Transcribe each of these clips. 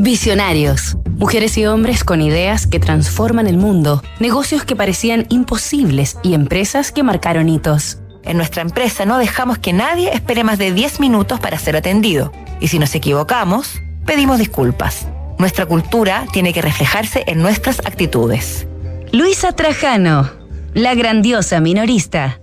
Visionarios. Mujeres y hombres con ideas que transforman el mundo, negocios que parecían imposibles y empresas que marcaron hitos. En nuestra empresa no dejamos que nadie espere más de 10 minutos para ser atendido. Y si nos equivocamos, pedimos disculpas. Nuestra cultura tiene que reflejarse en nuestras actitudes. Luisa Trajano, la grandiosa minorista.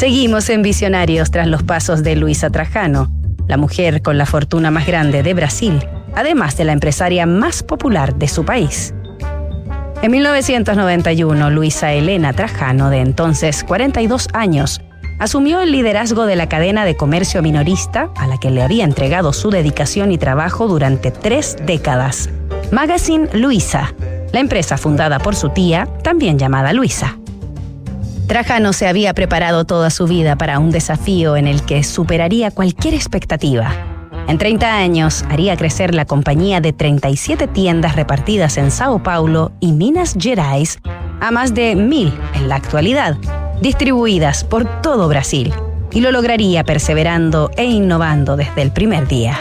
Seguimos en Visionarios tras los pasos de Luisa Trajano, la mujer con la fortuna más grande de Brasil, además de la empresaria más popular de su país. En 1991, Luisa Elena Trajano, de entonces 42 años, asumió el liderazgo de la cadena de comercio minorista a la que le había entregado su dedicación y trabajo durante tres décadas. Magazine Luisa, la empresa fundada por su tía, también llamada Luisa. Trajano se había preparado toda su vida para un desafío en el que superaría cualquier expectativa. En 30 años haría crecer la compañía de 37 tiendas repartidas en Sao Paulo y Minas Gerais a más de mil en la actualidad, distribuidas por todo Brasil, y lo lograría perseverando e innovando desde el primer día.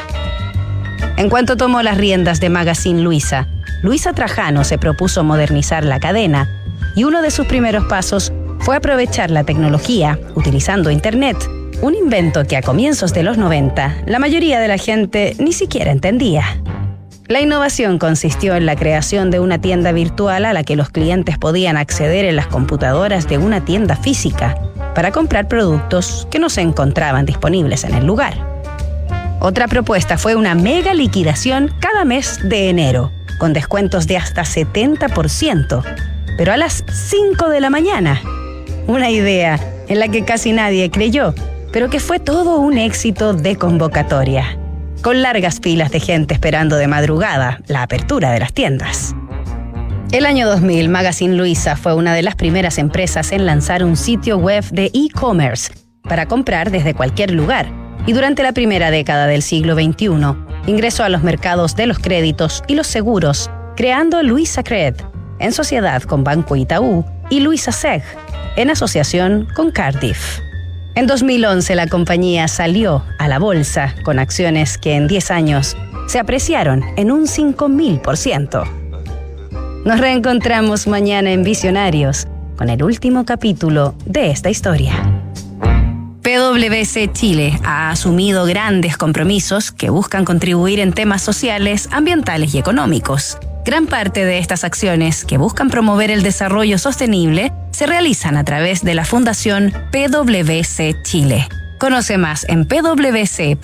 En cuanto tomó las riendas de Magazine Luisa, Luisa Trajano se propuso modernizar la cadena y uno de sus primeros pasos fue aprovechar la tecnología utilizando Internet, un invento que a comienzos de los 90 la mayoría de la gente ni siquiera entendía. La innovación consistió en la creación de una tienda virtual a la que los clientes podían acceder en las computadoras de una tienda física para comprar productos que no se encontraban disponibles en el lugar. Otra propuesta fue una mega liquidación cada mes de enero, con descuentos de hasta 70%, pero a las 5 de la mañana una idea en la que casi nadie creyó, pero que fue todo un éxito de convocatoria, con largas filas de gente esperando de madrugada la apertura de las tiendas. El año 2000, Magazine Luisa fue una de las primeras empresas en lanzar un sitio web de e-commerce para comprar desde cualquier lugar y durante la primera década del siglo XXI ingresó a los mercados de los créditos y los seguros, creando Luisa Cred, en sociedad con Banco Itaú y Luisa Seg, en asociación con Cardiff. En 2011 la compañía salió a la bolsa con acciones que en 10 años se apreciaron en un 5.000%. Nos reencontramos mañana en Visionarios con el último capítulo de esta historia. PwC Chile ha asumido grandes compromisos que buscan contribuir en temas sociales, ambientales y económicos. Gran parte de estas acciones que buscan promover el desarrollo sostenible se realizan a través de la Fundación PwC Chile. Conoce más en pwc.cl.